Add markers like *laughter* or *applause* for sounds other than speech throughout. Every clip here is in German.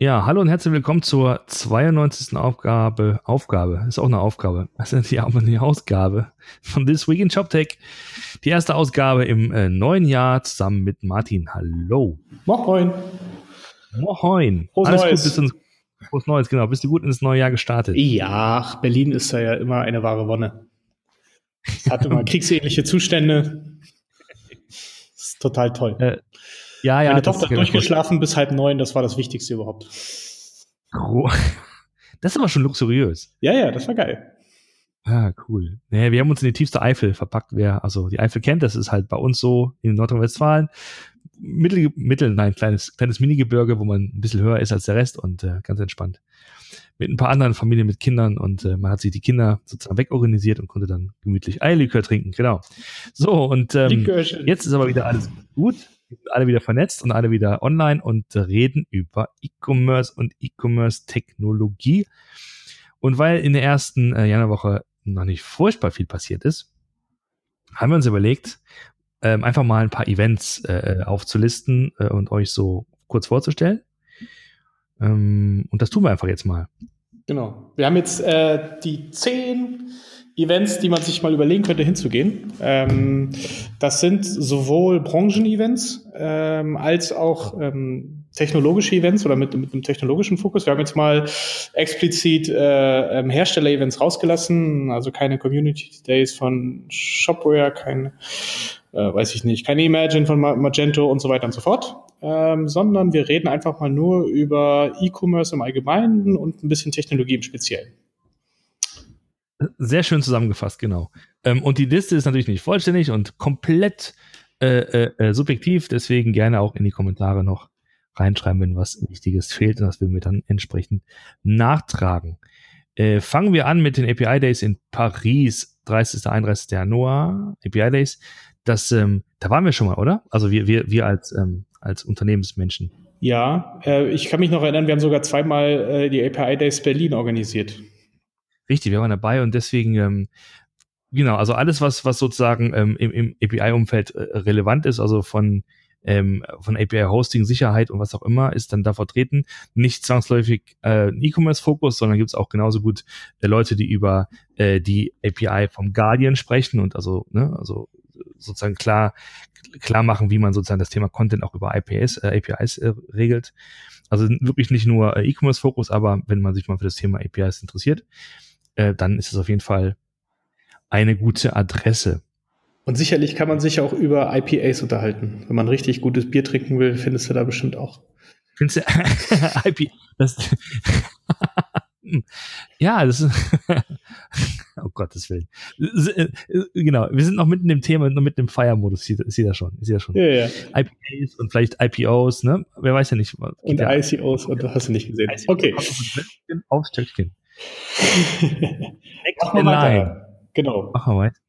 Ja, hallo und herzlich willkommen zur 92. Aufgabe. Aufgabe, ist auch eine Aufgabe. Das *laughs* ist die, die Ausgabe von This Week in ShopTech. Die erste Ausgabe im äh, neuen Jahr zusammen mit Martin. Hallo. Moin. Moin. Frohes Alles Neues. gut, bist du, frohes Neues, genau. Bist du gut ins neue Jahr gestartet? Ja, Berlin ist ja immer eine wahre Wonne. Es hat immer kriegsähnliche Zustände. *laughs* ist total toll. Äh, ja, ja. Meine Tochter hat durchgeschlafen bis halb neun, das war das Wichtigste überhaupt. *laughs* Das ist aber schon luxuriös. Ja, ja, das war geil. Ah, cool. Naja, wir haben uns in die tiefste Eifel verpackt. Wer also die Eifel kennt, das ist halt bei uns so in Nordrhein-Westfalen. Mittel, Mittel, nein, kleines, kleines Minigebirge, wo man ein bisschen höher ist als der Rest und äh, ganz entspannt. Mit ein paar anderen Familien mit Kindern und äh, man hat sich die Kinder sozusagen wegorganisiert und konnte dann gemütlich Eierlikör trinken, genau. So, und ähm. Jetzt ist aber wieder alles gut. Alle wieder vernetzt und alle wieder online und reden über E-Commerce und E-Commerce-Technologie. Und weil in der ersten äh, Januarwoche noch nicht furchtbar viel passiert ist, haben wir uns überlegt, ähm, einfach mal ein paar Events äh, aufzulisten äh, und euch so kurz vorzustellen. Ähm, und das tun wir einfach jetzt mal. Genau. Wir haben jetzt äh, die zehn Events, die man sich mal überlegen könnte, hinzugehen. Ähm, das sind sowohl Branchen-Events ähm, als auch ähm, technologische Events oder mit, mit einem technologischen Fokus. Wir haben jetzt mal explizit äh, ähm, Hersteller-Events rausgelassen, also keine Community Days von Shopware, keine, äh, weiß ich nicht, keine Imagine von Ma- Magento und so weiter und so fort. Ähm, sondern wir reden einfach mal nur über E-Commerce im Allgemeinen und ein bisschen Technologie im Speziellen. Sehr schön zusammengefasst, genau. Ähm, und die Liste ist natürlich nicht vollständig und komplett äh, äh, äh, subjektiv, deswegen gerne auch in die Kommentare noch reinschreiben, wenn was Wichtiges fehlt und das werden wir dann entsprechend nachtragen. Äh, fangen wir an mit den API Days in Paris, 30. 31. Januar, API Days. Das, ähm, da waren wir schon mal, oder? Also wir, wir, wir als, ähm, als Unternehmensmenschen. Ja, äh, ich kann mich noch erinnern, wir haben sogar zweimal äh, die API Days Berlin organisiert. Richtig, wir waren dabei und deswegen, ähm, genau, also alles, was, was sozusagen ähm, im, im API-Umfeld äh, relevant ist, also von, ähm, von API-Hosting, Sicherheit und was auch immer, ist dann da vertreten. Nicht zwangsläufig äh, E-Commerce-Fokus, sondern gibt es auch genauso gut äh, Leute, die über äh, die API vom Guardian sprechen und also, ne, also sozusagen klar, klar machen, wie man sozusagen das Thema Content auch über IPS, äh, APIs äh, regelt. Also wirklich nicht nur äh, E-Commerce-Fokus, aber wenn man sich mal für das Thema APIs interessiert, äh, dann ist es auf jeden Fall eine gute Adresse. Und sicherlich kann man sich auch über IPAs unterhalten. Wenn man richtig gutes Bier trinken will, findest du da bestimmt auch. Findest du *laughs* IP? Das, *laughs* ja, das ist. *laughs* oh Gottes Willen. Äh, Genau, wir sind noch mitten im Thema, noch mitten im Feiermodus. Sieht, sieht er schon, sieht er schon. Ja, ja. IPAs und vielleicht IPOs, ne? Wer weiß ja nicht. Und ja. ICOs und hast du nicht gesehen. ICO Okay. kommt Stöckchen. *laughs* Next Machen wir weiter.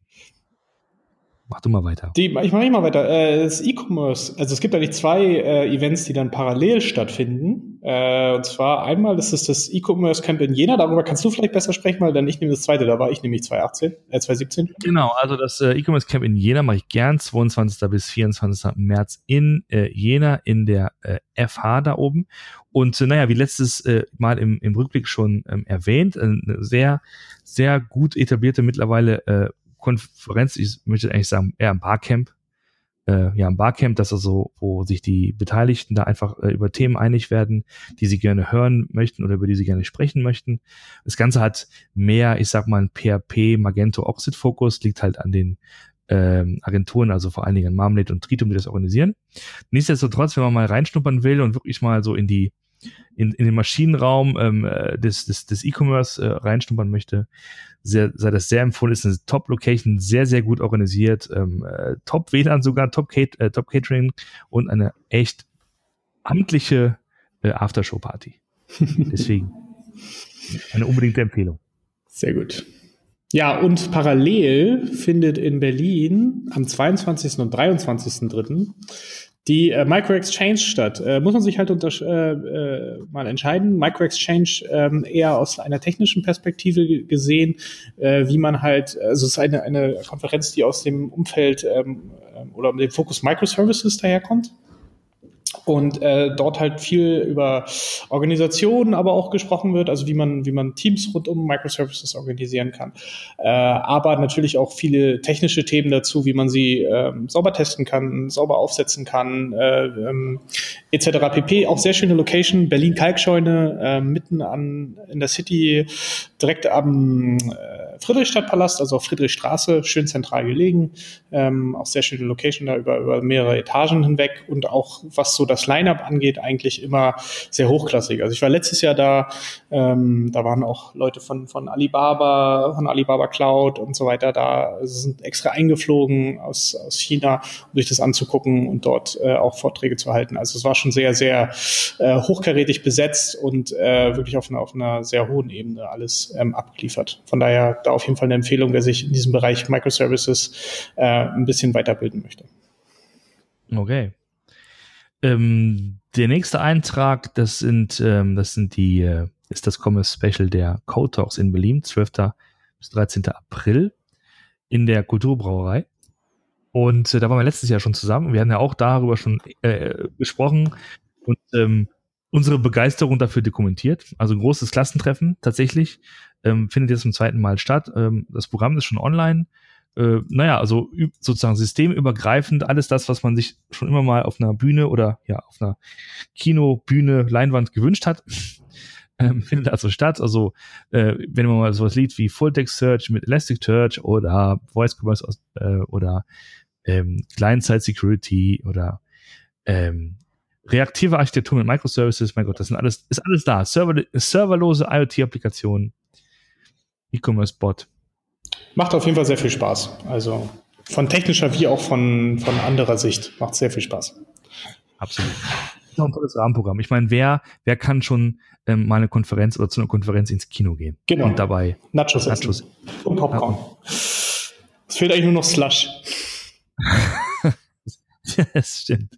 Mach du mal weiter. Die, ich mache mal weiter. Äh, Das E-Commerce, also es gibt eigentlich zwei äh, Events, die dann parallel stattfinden. Äh, und zwar einmal, das ist das E-Commerce Camp in Jena. Darüber kannst du vielleicht besser sprechen, weil dann ich nehme das zweite. Da war ich nämlich 2018, äh, 2017. Genau, also das äh, E-Commerce Camp in Jena mache ich gern, 22. bis 24. März in äh, Jena in der äh, FH da oben. Und äh, naja, wie letztes äh, Mal im, im Rückblick schon ähm, erwähnt, äh, eine sehr, sehr gut etablierte mittlerweile äh, Konferenz, ich möchte eigentlich sagen, eher ein Barcamp. Äh, ja, ein Barcamp, das also, wo sich die Beteiligten da einfach äh, über Themen einig werden, die sie gerne hören möchten oder über die sie gerne sprechen möchten. Das Ganze hat mehr, ich sag mal, ein PHP Magento Oxid Fokus, liegt halt an den ähm, Agenturen, also vor allen Dingen an Marmalade und Tritum, die das organisieren. Nichtsdestotrotz, wenn man mal reinschnuppern will und wirklich mal so in die in, in den Maschinenraum ähm, äh, des, des, des E-Commerce äh, reinschnuppern möchte, sehr, sei das sehr empfohlen. Ist eine Top-Location, sehr, sehr gut organisiert, ähm, äh, Top-WLAN sogar, äh, Top-Catering und eine echt amtliche äh, Aftershow-Party. *laughs* Deswegen eine unbedingte Empfehlung. Sehr gut. Ja, und parallel findet in Berlin am 22. und 23.3. die äh, Micro Exchange statt. Äh, muss man sich halt äh, äh, mal entscheiden. Micro Exchange ähm, eher aus einer technischen Perspektive gesehen, äh, wie man halt, also es ist eine, eine Konferenz, die aus dem Umfeld ähm, ähm, oder dem Fokus Microservices daherkommt. Und äh, dort halt viel über Organisation aber auch gesprochen wird, also wie man wie man Teams rund um Microservices organisieren kann, äh, aber natürlich auch viele technische Themen dazu, wie man sie äh, sauber testen kann, sauber aufsetzen kann, äh, ähm, etc. pp. Auch sehr schöne Location, Berlin Kalkscheune, äh, mitten an in der City, direkt am äh, Friedrichstadtpalast, also auf Friedrichstraße, schön zentral gelegen, ähm, auch sehr schöne Location da über über mehrere Etagen hinweg und auch was so das Line-up angeht, eigentlich immer sehr hochklassig. Also ich war letztes Jahr da, ähm, da waren auch Leute von, von Alibaba, von Alibaba Cloud und so weiter da, also sind extra eingeflogen aus, aus China, um sich das anzugucken und dort äh, auch Vorträge zu halten. Also es war schon sehr, sehr äh, hochkarätig besetzt und äh, wirklich auf einer, auf einer sehr hohen Ebene alles ähm, abgeliefert. Von daher da auf jeden Fall eine Empfehlung, wer sich in diesem Bereich Microservices äh, ein bisschen weiterbilden möchte. Okay. Ähm, der nächste Eintrag, das sind, ähm, das sind die, äh, ist das Commerce Special der Code Talks in Berlin, 12. bis 13. April in der Kulturbrauerei. Und äh, da waren wir letztes Jahr schon zusammen. Wir hatten ja auch darüber schon äh, gesprochen und ähm, unsere Begeisterung dafür dokumentiert. Also ein großes Klassentreffen tatsächlich. Ähm, findet jetzt zum zweiten Mal statt. Ähm, das Programm ist schon online äh, naja, also sozusagen systemübergreifend alles das, was man sich schon immer mal auf einer Bühne oder ja, auf einer Kinobühne, Leinwand gewünscht hat. *laughs* Ähm, findet also statt. Also, äh, wenn man mal sowas liest wie Full Text Search mit Elasticsearch oder Voice Commerce äh, oder ähm, Client-Side Security oder ähm, reaktive Architektur mit Microservices, mein Gott, das sind alles, ist alles da. Server, serverlose IoT-Applikationen, E-Commerce-Bot, Macht auf jeden Fall sehr viel Spaß. Also von technischer wie auch von, von anderer Sicht macht sehr viel Spaß. Absolut. Noch ein tolles Rahmenprogramm. Ich meine, wer, wer kann schon ähm, mal eine Konferenz oder zu einer Konferenz ins Kino gehen? Genau. Und dabei Nachos, Nachos. und Popcorn. Es fehlt eigentlich nur noch Slush. *laughs* das stimmt.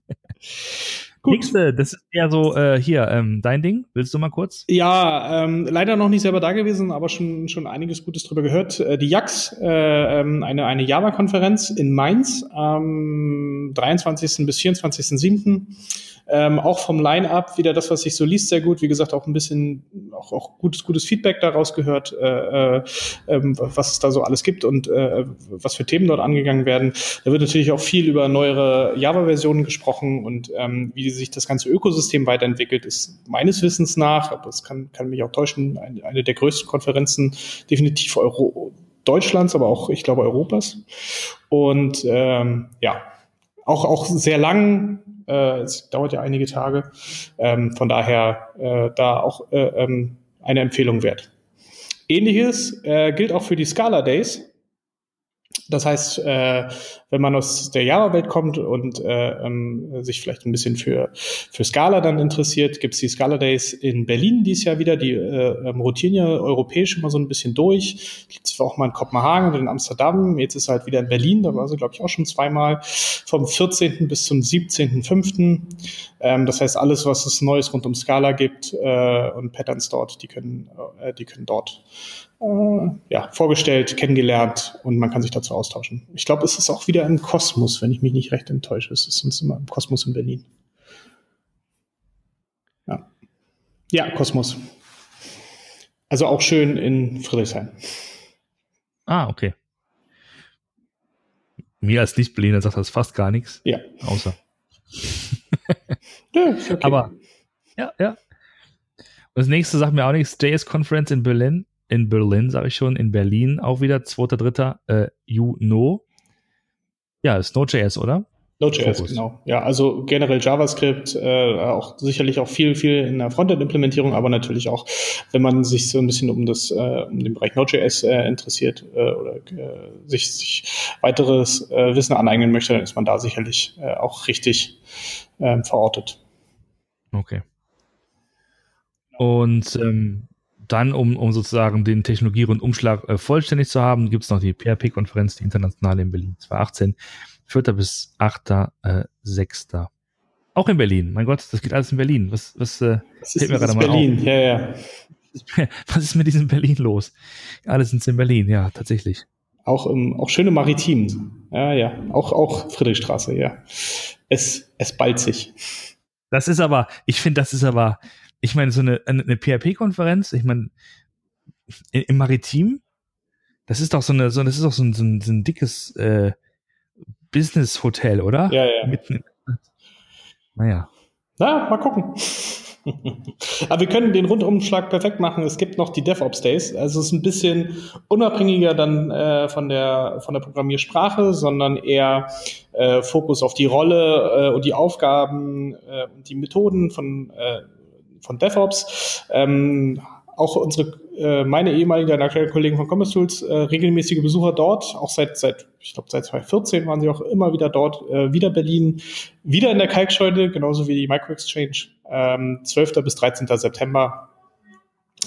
Gut. Nächste, das ist eher so äh, hier, ähm, dein Ding. Willst du mal kurz? Ja, ähm, leider noch nicht selber da gewesen, aber schon, schon einiges Gutes drüber gehört. Äh, die JAX, äh, ähm, eine, eine Java-Konferenz in Mainz am 23. bis 24.07. Ähm, auch vom Line-Up wieder das, was sich so liest, sehr gut. Wie gesagt, auch ein bisschen auch, auch gutes, gutes Feedback daraus gehört, äh, äh, ähm, was es da so alles gibt und äh, was für Themen dort angegangen werden. Da wird natürlich auch viel über neuere Java-Versionen gesprochen und ähm, wie sich das ganze Ökosystem weiterentwickelt, ist meines Wissens nach, aber es kann, kann mich auch täuschen, eine, eine der größten Konferenzen definitiv Euro Deutschlands, aber auch, ich glaube, Europas. Und ähm, ja, auch, auch sehr lang, äh, es dauert ja einige Tage. Ähm, von daher äh, da auch äh, ähm, eine Empfehlung wert. Ähnliches äh, gilt auch für die Scala Days. Das heißt, äh, wenn man aus der Java-Welt kommt und äh, ähm, sich vielleicht ein bisschen für, für Scala dann interessiert, gibt es die Scala Days in Berlin dieses Jahr wieder. Die äh, ähm, rotieren ja europäisch immer so ein bisschen durch. Gibt war auch mal in Kopenhagen und in Amsterdam. Jetzt ist halt wieder in Berlin. Da war sie, glaube ich, auch schon zweimal. Vom 14. bis zum 17.05. Ähm, das heißt, alles, was es Neues rund um Scala gibt äh, und Patterns dort, die können, äh, die können dort ja, vorgestellt, kennengelernt und man kann sich dazu austauschen. Ich glaube, es ist auch wieder im Kosmos, wenn ich mich nicht recht enttäusche. Es ist sonst immer im Kosmos in Berlin. Ja, ja Kosmos. Also auch schön in Friedrichshain. Ah, okay. Mir als Nicht-Berliner sagt das fast gar nichts. Ja. Außer. *laughs* ja, okay. Aber, ja, ja. Und das nächste sagt mir auch nichts. JS Conference in Berlin in Berlin, sage ich schon, in Berlin auch wieder, 2.3. Äh, you know. Ja, ist Node.js, oder? Node.js, genau. Ja, also generell JavaScript, äh, auch sicherlich auch viel, viel in der Frontend-Implementierung, aber natürlich auch, wenn man sich so ein bisschen um das, äh, um den Bereich Node.js äh, interessiert äh, oder äh, sich, sich weiteres äh, Wissen aneignen möchte, dann ist man da sicherlich auch richtig äh, verortet. Okay. Und ähm, dann, um, um sozusagen den Technologie-Rundumschlag äh, vollständig zu haben, gibt es noch die PHP-Konferenz, die internationale in Berlin 2018, 4. bis 8. Äh, 6. Auch in Berlin. Mein Gott, das geht alles in Berlin. Was, was äh, das ist, mir gerade mal Berlin, auf. ja, ja. *laughs* Was ist mit diesem Berlin los? Alles sind in Berlin, ja, tatsächlich. Auch, um, auch schöne Maritim. Ja, ja. Auch, auch Friedrichstraße, ja. Es, es ballt sich. Das ist aber, ich finde, das ist aber, ich meine, so eine, eine PHP-Konferenz, ich meine, im Maritim, das ist doch so eine, so, das ist doch so ein, so ein, so ein dickes äh, Business-Hotel, oder? Ja, ja. Mitten, naja. Na, mal gucken. *laughs* Aber wir können den Rundumschlag perfekt machen. Es gibt noch die DevOps Days. Also es ist ein bisschen unabhängiger dann äh, von der von der Programmiersprache, sondern eher äh, Fokus auf die Rolle äh, und die Aufgaben äh, und die Methoden von äh, von DevOps. Ähm, auch unsere, äh, meine ehemalige aktuelle Kollegen von Commerce Tools, äh, regelmäßige Besucher dort, auch seit, seit ich glaube, seit 2014 waren sie auch immer wieder dort, äh, wieder Berlin, wieder in der Kalkscheune, genauso wie die MicroExchange, ähm, 12. bis 13. September.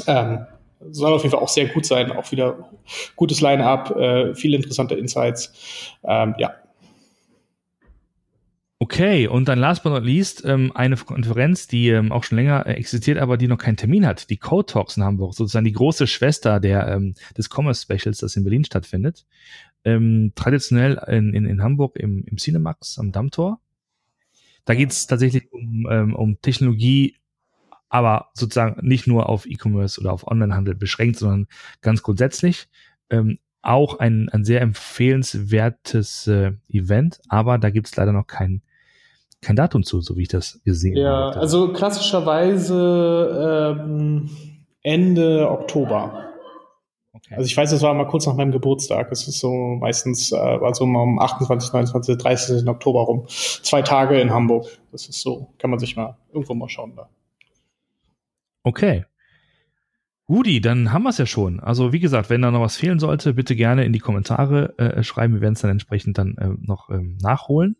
Ähm, soll auf jeden Fall auch sehr gut sein, auch wieder gutes Line-up, äh, viele interessante Insights. Ähm, ja, Okay, und dann last but not least ähm, eine Konferenz, die ähm, auch schon länger äh, existiert, aber die noch keinen Termin hat. Die Code Talks in Hamburg, sozusagen die große Schwester der, ähm, des Commerce Specials, das in Berlin stattfindet. Ähm, traditionell in, in, in Hamburg im, im Cinemax am Dammtor. Da geht es tatsächlich um, ähm, um Technologie, aber sozusagen nicht nur auf E-Commerce oder auf Onlinehandel beschränkt, sondern ganz grundsätzlich. Auch ein, ein sehr empfehlenswertes äh, Event, aber da gibt es leider noch keinen kein Datum zu, so wie ich das gesehen ja, habe. Ja, also klassischerweise ähm, Ende Oktober. Okay. Also ich weiß, das war mal kurz nach meinem Geburtstag. Es ist so meistens, äh, also um 28, 29, 30. Oktober rum. Zwei Tage in Hamburg. Das ist so, kann man sich mal irgendwo mal schauen da. Okay. Gudi, dann haben wir es ja schon. Also wie gesagt, wenn da noch was fehlen sollte, bitte gerne in die Kommentare äh, schreiben. Wir werden es dann entsprechend dann äh, noch ähm, nachholen.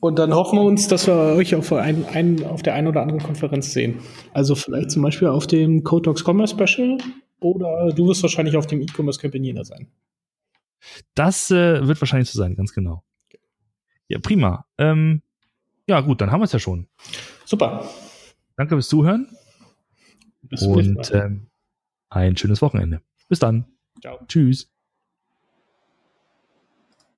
Und dann hoffen wir uns, dass wir euch auf, ein, ein, auf der einen oder anderen Konferenz sehen. Also vielleicht zum Beispiel auf dem Cotox Commerce Special oder du wirst wahrscheinlich auf dem E-Commerce Camp in Jena sein. Das äh, wird wahrscheinlich so sein, ganz genau. Ja, prima. Ähm, ja, gut, dann haben wir es ja schon. Super. Danke fürs Zuhören. Bis Und ähm, ein schönes Wochenende. Bis dann. Ciao. Tschüss.